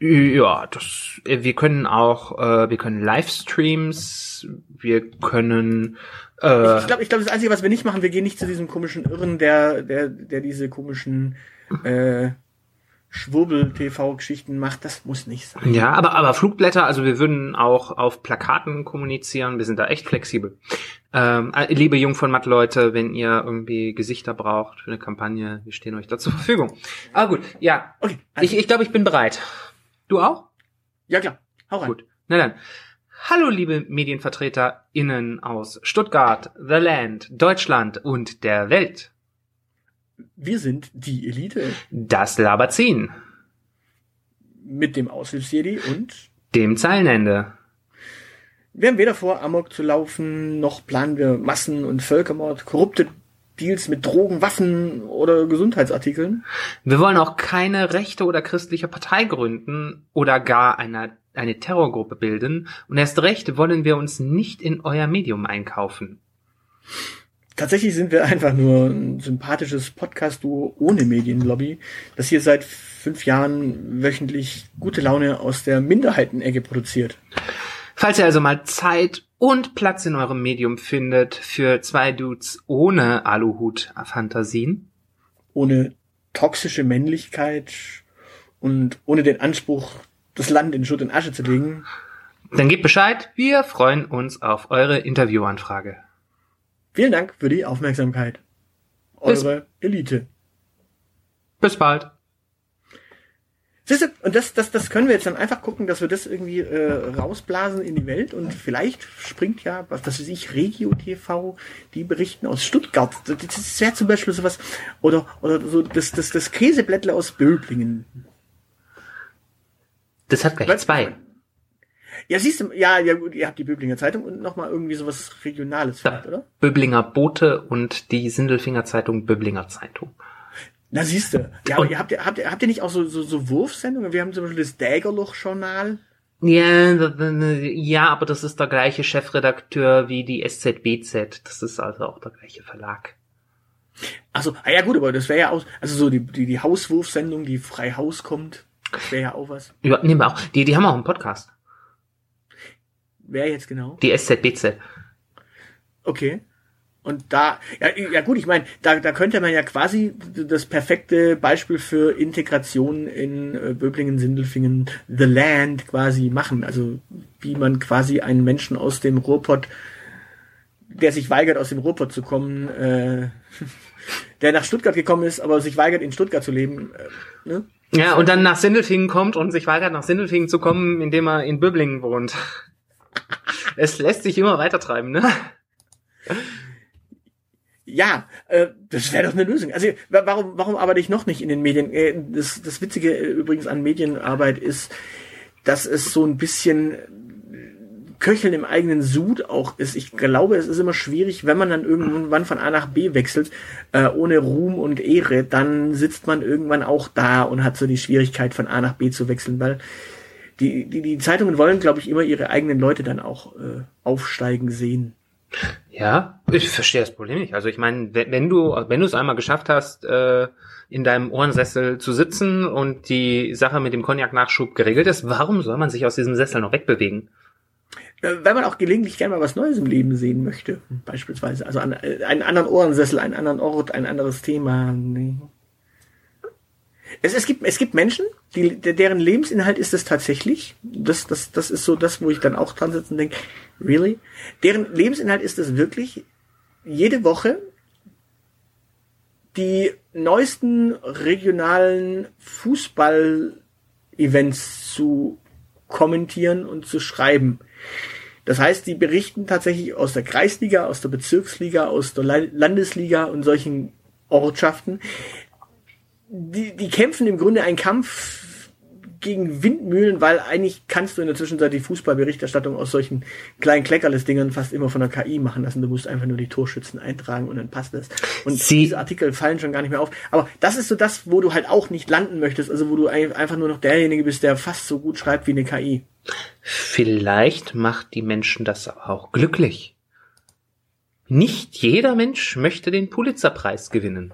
Ja, das, wir können auch, äh, wir können Livestreams, wir können. Äh, ich glaube, ich glaube, das Einzige, was wir nicht machen, wir gehen nicht zu diesem komischen Irren, der, der, der diese komischen äh, Schwurbel-TV-Geschichten macht, das muss nicht sein. Ja, aber, aber Flugblätter, also wir würden auch auf Plakaten kommunizieren, wir sind da echt flexibel. Ähm, äh, liebe Jung von Matt Leute, wenn ihr irgendwie Gesichter braucht für eine Kampagne, wir stehen euch da zur Verfügung. Aber gut, ja. Okay, also ich, ich glaube, ich bin bereit. Du auch? Ja, klar. Hau rein. Gut. Na dann. Hallo, liebe MedienvertreterInnen aus Stuttgart, The Land, Deutschland und der Welt. Wir sind die Elite. Das Labazin. Mit dem Aushilfsjedi und dem Zeilenende. Wir haben weder vor, Amok zu laufen, noch planen wir Massen- und Völkermord. Korrupte Deals mit Drogen, Waffen oder Gesundheitsartikeln. Wir wollen auch keine rechte oder christliche Partei gründen oder gar eine, eine Terrorgruppe bilden. Und erst recht wollen wir uns nicht in euer Medium einkaufen. Tatsächlich sind wir einfach nur ein sympathisches Podcast-Duo ohne Medienlobby, das hier seit fünf Jahren wöchentlich gute Laune aus der Minderheitenecke produziert. Falls ihr also mal Zeit und Platz in eurem Medium findet für zwei Dudes ohne Aluhut-Fantasien. Ohne toxische Männlichkeit und ohne den Anspruch, das Land in Schutt und Asche zu legen. Dann gebt Bescheid, wir freuen uns auf eure Interviewanfrage. Vielen Dank für die Aufmerksamkeit. Eure Bis Elite. Bis bald. Siehst du, und das, das, das können wir jetzt dann einfach gucken, dass wir das irgendwie äh, rausblasen in die Welt und vielleicht springt ja, was das weiß ich, Regio TV, die berichten aus Stuttgart. Das wäre zum Beispiel sowas, oder, oder so das, das, das Käseblättle aus Böblingen. Das hat gleich zwei. Ja, siehst du, ja, ja gut, ihr habt die Böblinger Zeitung und nochmal irgendwie sowas Regionales vielleicht, ja, oder? Böblinger Bote und die Sindelfinger Zeitung Böblinger Zeitung. Na siehst du. Ja, aber ihr habt, ihr, habt, ihr, habt ihr nicht auch so, so, so Wurfsendungen? Wir haben zum Beispiel das Dägerloch-Journal. Ja, ja, aber das ist der gleiche Chefredakteur wie die SZBZ. Das ist also auch der gleiche Verlag. Also, ah ja gut, aber das wäre ja auch, also so die, die, die Hauswurfsendung, die frei Haus kommt, wäre ja auch was. Ja, nehmen wir auch. Die, die haben auch einen Podcast. Wer jetzt genau? Die SZBZ. Okay. Und da, ja, ja gut, ich meine, da, da könnte man ja quasi das perfekte Beispiel für Integration in äh, Böblingen, Sindelfingen, The Land quasi machen. Also wie man quasi einen Menschen aus dem Ruhrpott, der sich weigert, aus dem Ruhrpott zu kommen, äh, der nach Stuttgart gekommen ist, aber sich weigert, in Stuttgart zu leben. Äh, ne? Ja, und dann nach Sindelfingen kommt und sich weigert, nach Sindelfingen zu kommen, indem er in Böblingen wohnt. es lässt sich immer weitertreiben, ne? Ja, äh, das wäre doch eine Lösung. Also warum, warum arbeite ich noch nicht in den Medien? Äh, das, das Witzige äh, übrigens an Medienarbeit ist, dass es so ein bisschen Köcheln im eigenen Sud auch ist. Ich glaube, es ist immer schwierig, wenn man dann irgendwann von A nach B wechselt, äh, ohne Ruhm und Ehre, dann sitzt man irgendwann auch da und hat so die Schwierigkeit, von A nach B zu wechseln, weil die, die, die Zeitungen wollen, glaube ich, immer ihre eigenen Leute dann auch äh, aufsteigen sehen. Ja, ich verstehe das Problem nicht. Also ich meine, wenn du, wenn du es einmal geschafft hast, äh, in deinem Ohrensessel zu sitzen und die Sache mit dem Cognac-Nachschub geregelt ist, warum soll man sich aus diesem Sessel noch wegbewegen? Äh, weil man auch gelegentlich gerne mal was Neues im Leben sehen möchte, beispielsweise. Also an, äh, einen anderen Ohrensessel, einen anderen Ort, ein anderes Thema. Nee. Es, es, gibt, es gibt Menschen, die, deren Lebensinhalt ist es tatsächlich. Das, das, das ist so das, wo ich dann auch dran sitze und denke, really? Deren Lebensinhalt ist es wirklich, jede Woche die neuesten regionalen Fußball-Events zu kommentieren und zu schreiben. Das heißt, die berichten tatsächlich aus der Kreisliga, aus der Bezirksliga, aus der Landesliga und solchen Ortschaften die, die kämpfen im Grunde einen Kampf gegen Windmühlen, weil eigentlich kannst du in der Zwischenzeit die Fußballberichterstattung aus solchen kleinen Kleckerles-Dingern fast immer von der KI machen lassen. Du musst einfach nur die Torschützen eintragen und dann passt das. Und Sie diese Artikel fallen schon gar nicht mehr auf. Aber das ist so das, wo du halt auch nicht landen möchtest, also wo du einfach nur noch derjenige bist, der fast so gut schreibt wie eine KI. Vielleicht macht die Menschen das auch glücklich. Nicht jeder Mensch möchte den Pulitzerpreis gewinnen.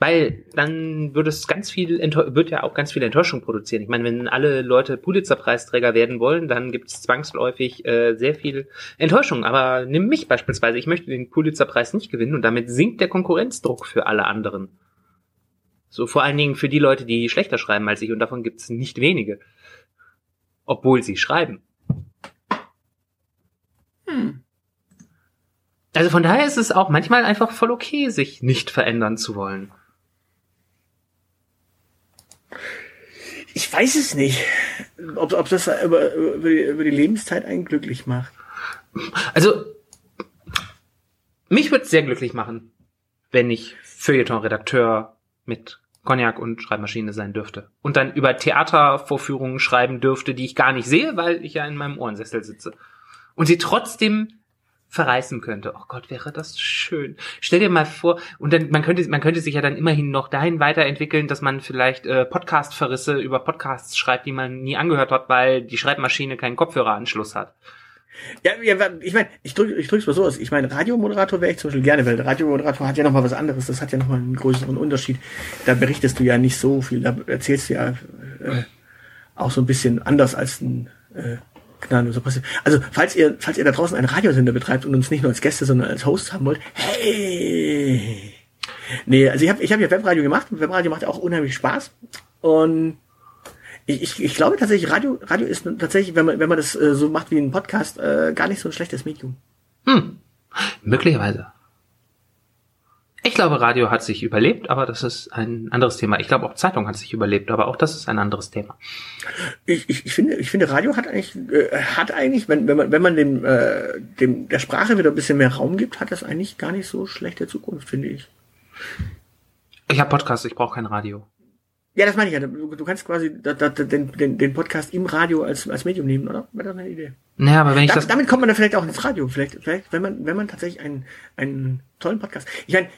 Weil dann würde es ganz viel, wird ja auch ganz viel Enttäuschung produzieren. Ich meine, wenn alle Leute Pulitzer-Preisträger werden wollen, dann gibt es zwangsläufig äh, sehr viel Enttäuschung. Aber nimm mich beispielsweise, ich möchte den Pulitzer-Preis nicht gewinnen und damit sinkt der Konkurrenzdruck für alle anderen. So vor allen Dingen für die Leute, die schlechter schreiben als ich und davon gibt es nicht wenige. Obwohl sie schreiben. Hm. Also von daher ist es auch manchmal einfach voll okay, sich nicht verändern zu wollen. Ich weiß es nicht, ob, ob das über, über, die, über die Lebenszeit einen glücklich macht. Also, mich würde es sehr glücklich machen, wenn ich Feuilleton-Redakteur mit Cognac und Schreibmaschine sein dürfte. Und dann über Theatervorführungen schreiben dürfte, die ich gar nicht sehe, weil ich ja in meinem Ohrensessel sitze. Und sie trotzdem verreißen könnte. Oh Gott, wäre das schön. Stell dir mal vor, und dann man könnte man könnte sich ja dann immerhin noch dahin weiterentwickeln, dass man vielleicht äh, Podcast-Verrisse über Podcasts schreibt, die man nie angehört hat, weil die Schreibmaschine keinen Kopfhöreranschluss hat. Ja, ja ich meine, ich drücke ich drück's mal so aus. Ich meine, Radiomoderator wäre ich zum Beispiel gerne, weil der Radiomoderator hat ja nochmal was anderes. Das hat ja nochmal einen größeren Unterschied. Da berichtest du ja nicht so viel. Da erzählst du ja äh, auch so ein bisschen anders als ein äh, gnadenloser passiert. Also, falls ihr, falls ihr da draußen einen Radiosender betreibt und uns nicht nur als Gäste, sondern als Hosts haben wollt, hey! Nee, also ich habe ich hab ja Webradio gemacht. Webradio macht auch unheimlich Spaß. Und ich, ich, ich glaube tatsächlich, Radio, Radio ist tatsächlich, wenn man, wenn man das äh, so macht wie ein Podcast, äh, gar nicht so ein schlechtes Medium. Hm. Möglicherweise. Ich glaube, Radio hat sich überlebt, aber das ist ein anderes Thema. Ich glaube, auch Zeitung hat sich überlebt, aber auch das ist ein anderes Thema. Ich, ich, ich finde, ich finde, Radio hat eigentlich, äh, hat eigentlich, wenn, wenn man, wenn man dem, äh, dem der Sprache wieder ein bisschen mehr Raum gibt, hat das eigentlich gar nicht so schlechte Zukunft, finde ich. Ich habe Podcasts, ich brauche kein Radio. Ja, das meine ich ja. Du, du kannst quasi da, da, den, den, den Podcast im Radio als, als Medium nehmen, oder? Wäre das eine Idee? Naja, aber wenn ich da, das... Damit kommt man dann vielleicht auch ins Radio. Vielleicht, vielleicht wenn man, wenn man tatsächlich einen, einen tollen Podcast... Ich meine,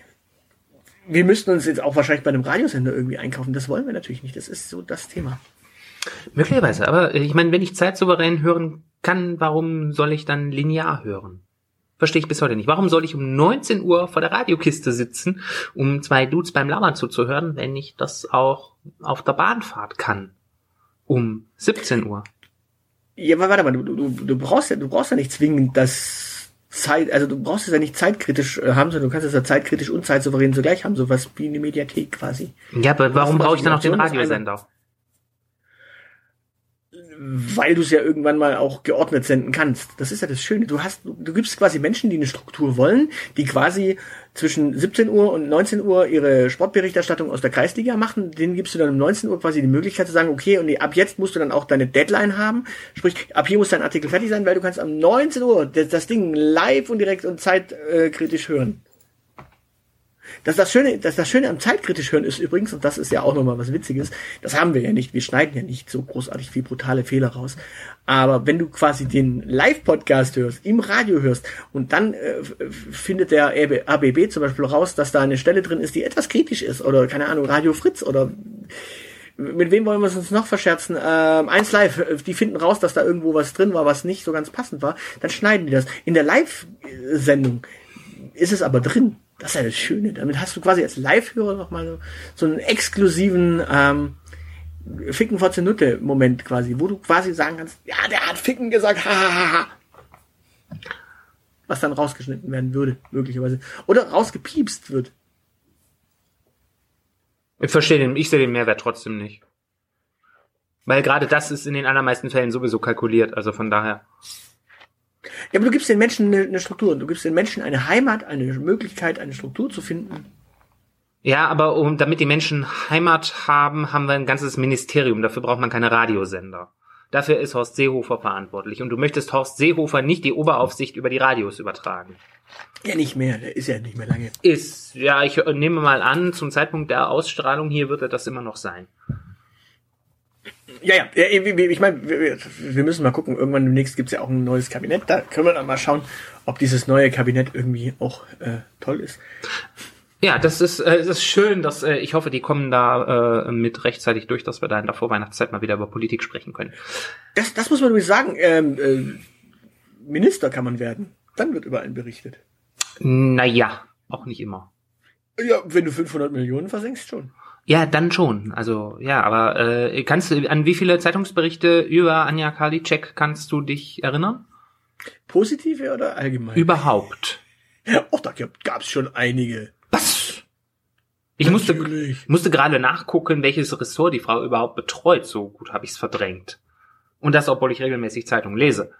wir müssten uns jetzt auch wahrscheinlich bei einem Radiosender irgendwie einkaufen. Das wollen wir natürlich nicht. Das ist so das Thema. Möglicherweise, aber ich meine, wenn ich zeitsouverän hören kann, warum soll ich dann linear hören? Verstehe ich bis heute nicht. Warum soll ich um 19 Uhr vor der Radiokiste sitzen, um zwei Dudes beim Labern zuzuhören, wenn ich das auch auf der Bahnfahrt kann? Um 17 Uhr. Ja, aber warte mal, du, du, du brauchst ja, du brauchst ja nicht zwingend das Zeit, also du brauchst es ja nicht zeitkritisch äh, haben, sondern du kannst es ja zeitkritisch und zeitsouverän zugleich haben, sowas wie eine Mediathek quasi. Ja, aber warum brauche ich dann noch den Radiosender? Weil du es ja irgendwann mal auch geordnet senden kannst. Das ist ja das Schöne. Du hast, du, gibst quasi Menschen, die eine Struktur wollen, die quasi zwischen 17 Uhr und 19 Uhr ihre Sportberichterstattung aus der Kreisliga machen. Denen gibst du dann um 19 Uhr quasi die Möglichkeit zu sagen, okay, und ab jetzt musst du dann auch deine Deadline haben. Sprich, ab hier muss dein Artikel fertig sein, weil du kannst am 19 Uhr das, das Ding live und direkt und zeitkritisch hören. Das, das Schöne, das, das Schöne am zeitkritisch hören ist übrigens, und das ist ja auch nochmal was Witziges, das haben wir ja nicht, wir schneiden ja nicht so großartig viel brutale Fehler raus. Aber wenn du quasi den Live-Podcast hörst, im Radio hörst, und dann äh, findet der ABB zum Beispiel raus, dass da eine Stelle drin ist, die etwas kritisch ist, oder keine Ahnung, Radio Fritz oder mit wem wollen wir es uns noch verscherzen? Ähm, eins live, die finden raus, dass da irgendwo was drin war, was nicht so ganz passend war, dann schneiden die das. In der Live-Sendung ist es aber drin. Das ist ja das Schöne. Damit hast du quasi als Live-Hörer nochmal so, so einen exklusiven ähm, Ficken vor Nutte Moment quasi, wo du quasi sagen kannst, ja, der hat Ficken gesagt, ha, Was dann rausgeschnitten werden würde, möglicherweise. Oder rausgepiepst wird. Ich verstehe den, ich sehe den Mehrwert trotzdem nicht. Weil gerade das ist in den allermeisten Fällen sowieso kalkuliert, also von daher. Ja, aber du gibst den Menschen eine, eine Struktur. Du gibst den Menschen eine Heimat, eine Möglichkeit, eine Struktur zu finden. Ja, aber um, damit die Menschen Heimat haben, haben wir ein ganzes Ministerium. Dafür braucht man keine Radiosender. Dafür ist Horst Seehofer verantwortlich. Und du möchtest Horst Seehofer nicht die Oberaufsicht über die Radios übertragen. Ja, nicht mehr. Der ist ja nicht mehr lange. Ist, ja, ich nehme mal an, zum Zeitpunkt der Ausstrahlung hier wird er das immer noch sein. Ja, ja, ich meine, wir müssen mal gucken. Irgendwann demnächst gibt's ja auch ein neues Kabinett. Da können wir dann mal schauen, ob dieses neue Kabinett irgendwie auch äh, toll ist. Ja, das ist, äh, das ist schön, dass äh, ich hoffe, die kommen da äh, mit rechtzeitig durch, dass wir da in der Vorweihnachtszeit mal wieder über Politik sprechen können. Das, das muss man übrigens sagen. Ähm, äh, Minister kann man werden. Dann wird über einen berichtet. Naja, auch nicht immer. Ja, wenn du 500 Millionen versenkst, schon. Ja, dann schon. Also ja, aber äh, kannst du an wie viele Zeitungsberichte über Anja Karliczek kannst du dich erinnern? Positive oder allgemein? Überhaupt. Ja, auch da gab es schon einige. Was? Ich musste, musste gerade nachgucken, welches Ressort die Frau überhaupt betreut. So gut habe ich es verdrängt. Und das, obwohl ich regelmäßig Zeitung lese.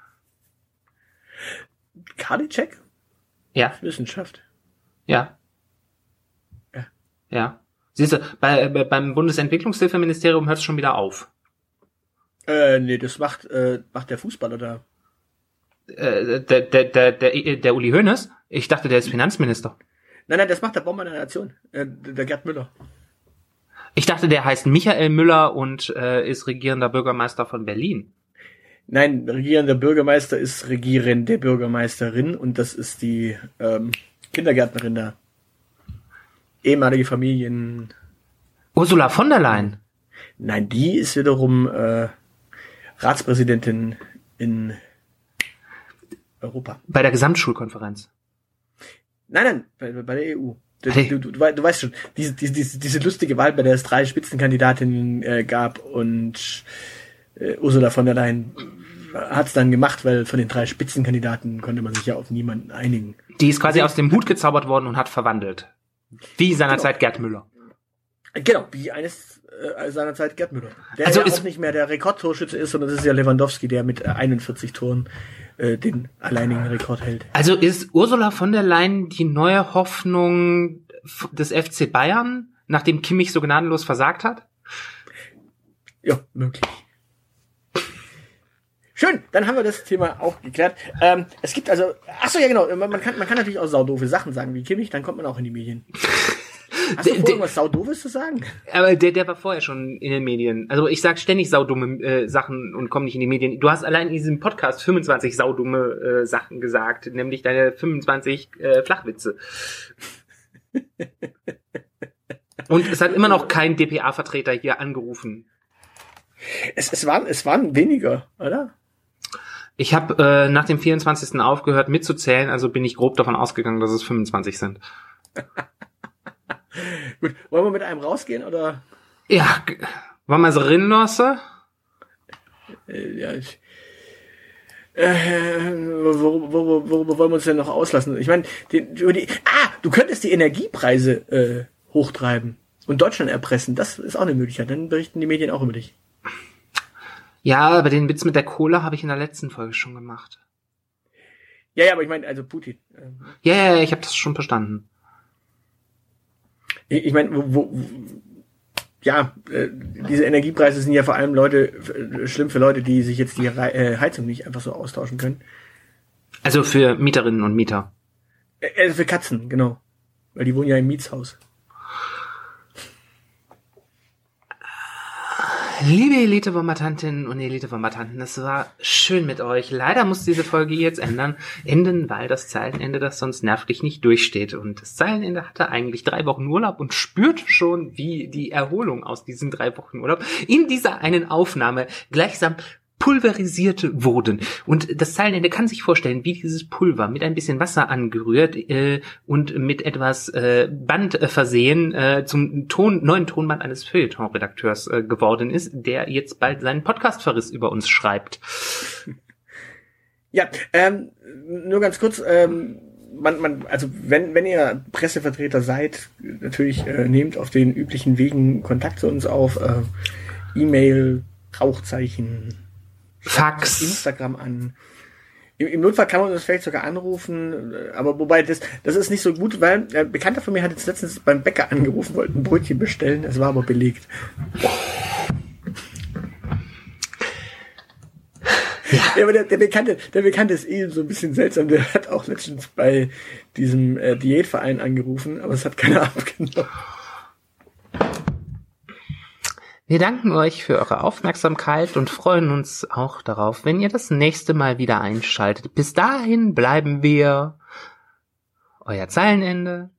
Karliczek? Ja. Wissenschaft. Ja. Ja. Ja. Siehst du, bei, bei, beim Bundesentwicklungshilfeministerium hört es schon wieder auf. Äh, nee, das macht, äh, macht der Fußballer da. Äh, der, der, der, der, der Uli Hoeneß? Ich dachte, der ist Finanzminister. Nein, nein, das macht der Bomber der Nation. Äh, der Gerd Müller. Ich dachte, der heißt Michael Müller und äh, ist regierender Bürgermeister von Berlin. Nein, regierender Bürgermeister ist regierende Bürgermeisterin und das ist die ähm, Kindergärtnerin da. Ehemalige Familien. Ursula von der Leyen. Nein, die ist wiederum äh, Ratspräsidentin in Europa. Bei der Gesamtschulkonferenz. Nein, nein, bei, bei der EU. Du, Hey. du, du, du weißt schon, diese, diese, diese, lustige Wahl, bei der es drei Spitzenkandidatinnen äh, gab und äh, Ursula von der Leyen hat es dann gemacht, weil von den drei Spitzenkandidaten konnte man sich ja auf niemanden einigen. Die ist quasi aus dem Hut gezaubert worden und hat verwandelt. Wie seinerzeit Gerd Müller. Genau, wie eines äh, seinerzeit Gerd Müller. Der Also ja ist- auch nicht mehr der Rekordtorschütze ist, sondern das ist ja Lewandowski, der mit äh, 41 Toren äh, den alleinigen Rekord hält. Also ist Ursula von der Leyen die neue Hoffnung des FC Bayern, nachdem Kimmich so gnadenlos versagt hat? Ja, möglich. Schön, dann haben wir das Thema auch geklärt. Ähm, es gibt also, ach so ja genau, man, kann, man kann natürlich auch saudoofe Sachen sagen, wie Kimmich, dann kommt man auch in die Medien. Hast du Der- vor, irgendwas saudoofes zu sagen? Aber der, der war vorher schon in den Medien. Also ich sag ständig saudumme äh, Sachen und komme nicht in die Medien. Du hast allein in diesem Podcast 25 saudumme äh, Sachen gesagt, nämlich deine 25 äh, Flachwitze. Und es hat immer noch kein DPA-Vertreter hier angerufen. Es, es, waren, es waren weniger, oder? Ich habe äh, nach dem 24. aufgehört mitzuzählen, also bin ich grob davon ausgegangen, dass es 25 sind. Gut, wollen wir mit einem rausgehen oder? Ja, g- war mal so rinlasse? Äh, ja, ich, äh, worüber, worüber, worüber wollen wir uns denn noch auslassen? Ich meine, über die, ah, du könntest die Energiepreise äh, hochtreiben und Deutschland erpressen. Das ist auch eine Möglichkeit. Dann berichten die Medien auch über dich. Ja, aber den Witz mit der Cola habe ich in der letzten Folge schon gemacht. Ja, ja, aber ich meine, also Putin. Ähm, Ja, ja, ja, ich habe das schon verstanden. Ich, ich meine, wo, wo, ja, äh, diese Energiepreise sind ja vor allem Leute äh, schlimm für Leute, die sich jetzt die äh, Heizung nicht einfach so austauschen können. Also für Mieterinnen und Mieter. Also für Katzen, genau. Weil die wohnen ja im Mietshaus. Liebe Elite-Bombardantinnen und Elite-Bombardanten, es war schön mit euch. Leider muss diese Folge jetzt ändern, enden, weil das Zeilenende das sonst nervlich nicht durchsteht. Und das Zeilenende hatte eigentlich drei Wochen Urlaub und spürt schon, wie die Erholung aus diesen drei Wochen Urlaub in dieser einen Aufnahme gleichsam pulverisiert wurden. Und das Zeilenende kann sich vorstellen, wie dieses Pulver mit ein bisschen Wasser angerührt äh, und mit etwas äh, Band äh, versehen äh, zum Ton, neuen Tonband eines Feuilleton-Redakteurs äh, geworden ist, der jetzt bald seinen Podcast-Verriss über uns schreibt. Ja, ähm, nur ganz kurz, ähm, man, man, also wenn, wenn ihr Pressevertreter seid, natürlich äh, nehmt auf den üblichen Wegen Kontakt zu uns auf, äh, E-Mail, Rauchzeichen, Fax. Instagram an. Im, Im Notfall kann man uns vielleicht sogar anrufen, äh, aber wobei das, das ist nicht so gut, weil äh, ein Bekannter von mir hat jetzt letztens beim Bäcker angerufen, wollte ein Brötchen bestellen, es war aber belegt. Ja, aber der, der Bekannte, der Bekannte ist eh so ein bisschen seltsam. Der hat auch letztens bei diesem äh, Diätverein angerufen, aber es hat keiner abgenommen. Wir danken euch für eure Aufmerksamkeit und freuen uns auch darauf, wenn ihr das nächste Mal wieder einschaltet. Bis dahin bleiben wir euer Zeilenende.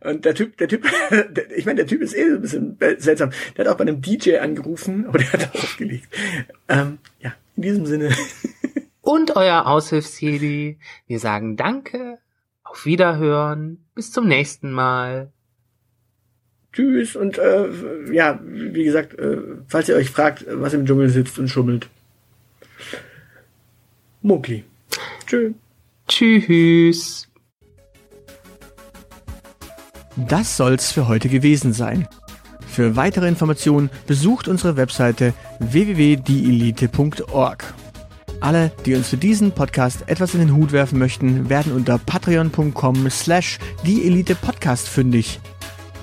Und der Typ, der Typ, ich meine, der Typ ist eh so ein bisschen seltsam. Der hat auch bei einem DJ angerufen, aber der hat aufgelegt. Ähm, ja, in diesem Sinne. Und euer Aushilfsjedi. Wir sagen Danke, auf Wiederhören, bis zum nächsten Mal. Tschüss und äh, ja, wie gesagt, äh, falls ihr euch fragt, was im Dschungel sitzt und schummelt. Mowgli. Tschö. Tschüss. Das soll's für heute gewesen sein. Für weitere Informationen besucht unsere Webseite www.dielite.org. Alle, die uns für diesen Podcast etwas in den Hut werfen möchten, werden unter patreon.com slash dieelitepodcast fündig.